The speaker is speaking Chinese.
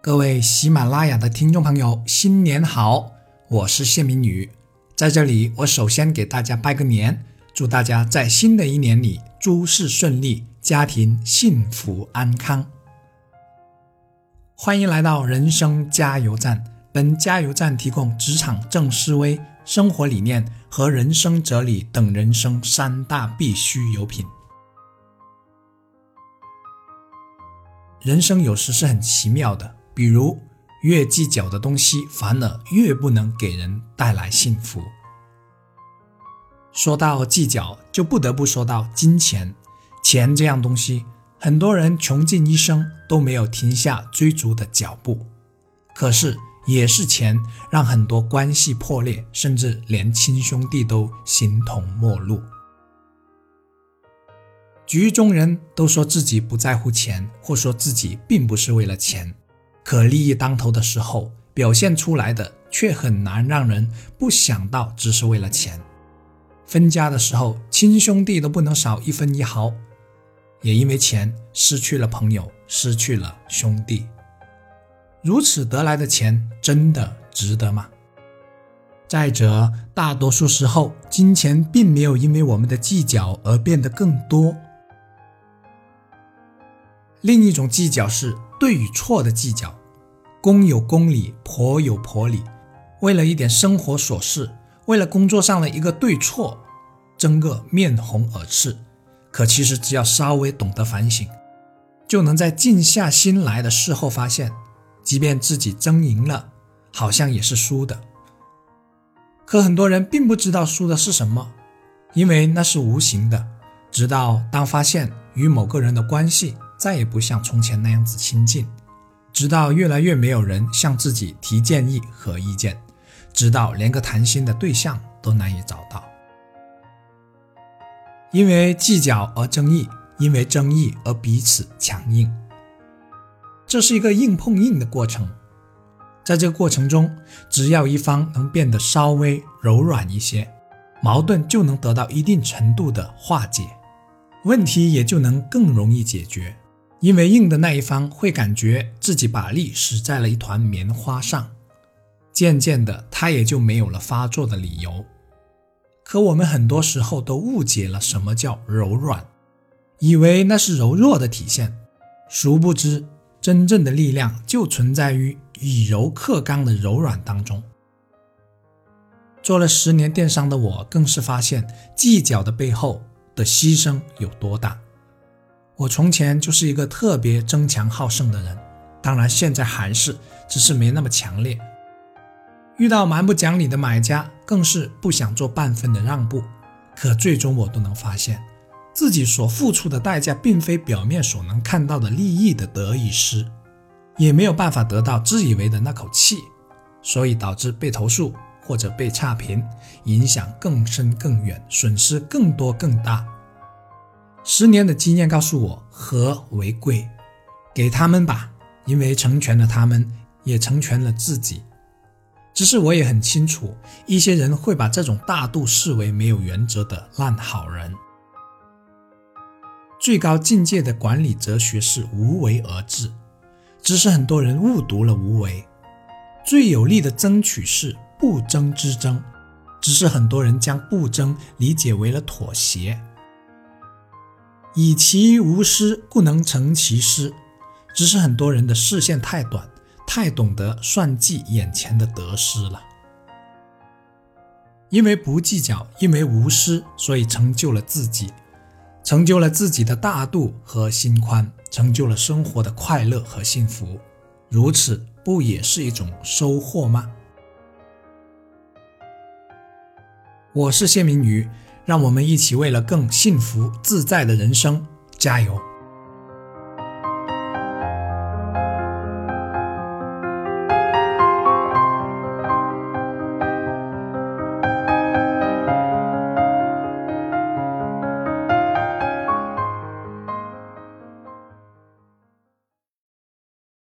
各位喜马拉雅的听众朋友，新年好！我是谢明宇，在这里，我首先给大家拜个年，祝大家在新的一年里诸事顺利，家庭幸福安康。欢迎来到人生加油站，本加油站提供职场正思维、生活理念和人生哲理等人生三大必须有品。人生有时是很奇妙的。比如，越计较的东西，反而越不能给人带来幸福。说到计较，就不得不说到金钱。钱这样东西，很多人穷尽一生都没有停下追逐的脚步。可是，也是钱让很多关系破裂，甚至连亲兄弟都形同陌路。局中人都说自己不在乎钱，或说自己并不是为了钱。可利益当头的时候，表现出来的却很难让人不想到只是为了钱。分家的时候，亲兄弟都不能少一分一毫，也因为钱失去了朋友，失去了兄弟。如此得来的钱，真的值得吗？再者，大多数时候，金钱并没有因为我们的计较而变得更多。另一种计较是对与错的计较。公有公理，婆有婆理。为了一点生活琐事，为了工作上的一个对错，争个面红耳赤。可其实只要稍微懂得反省，就能在静下心来的事后发现，即便自己争赢了，好像也是输的。可很多人并不知道输的是什么，因为那是无形的。直到当发现与某个人的关系再也不像从前那样子亲近。直到越来越没有人向自己提建议和意见，直到连个谈心的对象都难以找到。因为计较而争议，因为争议而彼此强硬，这是一个硬碰硬的过程。在这个过程中，只要一方能变得稍微柔软一些，矛盾就能得到一定程度的化解，问题也就能更容易解决。因为硬的那一方会感觉自己把力使在了一团棉花上，渐渐的他也就没有了发作的理由。可我们很多时候都误解了什么叫柔软，以为那是柔弱的体现，殊不知真正的力量就存在于以柔克刚的柔软当中。做了十年电商的我，更是发现计较的背后的牺牲有多大。我从前就是一个特别争强好胜的人，当然现在还是，只是没那么强烈。遇到蛮不讲理的买家，更是不想做半分的让步。可最终我都能发现，自己所付出的代价，并非表面所能看到的利益的得与失，也没有办法得到自以为的那口气，所以导致被投诉或者被差评，影响更深更远，损失更多更大。十年的经验告诉我，和为贵，给他们吧，因为成全了他们，也成全了自己。只是我也很清楚，一些人会把这种大度视为没有原则的烂好人。最高境界的管理哲学是无为而治，只是很多人误读了无为。最有力的争取是不争之争，只是很多人将不争理解为了妥协。以其无私，不能成其失，只是很多人的视线太短，太懂得算计眼前的得失了。因为不计较，因为无私，所以成就了自己，成就了自己的大度和心宽，成就了生活的快乐和幸福。如此，不也是一种收获吗？我是谢明宇。让我们一起为了更幸福自在的人生加油！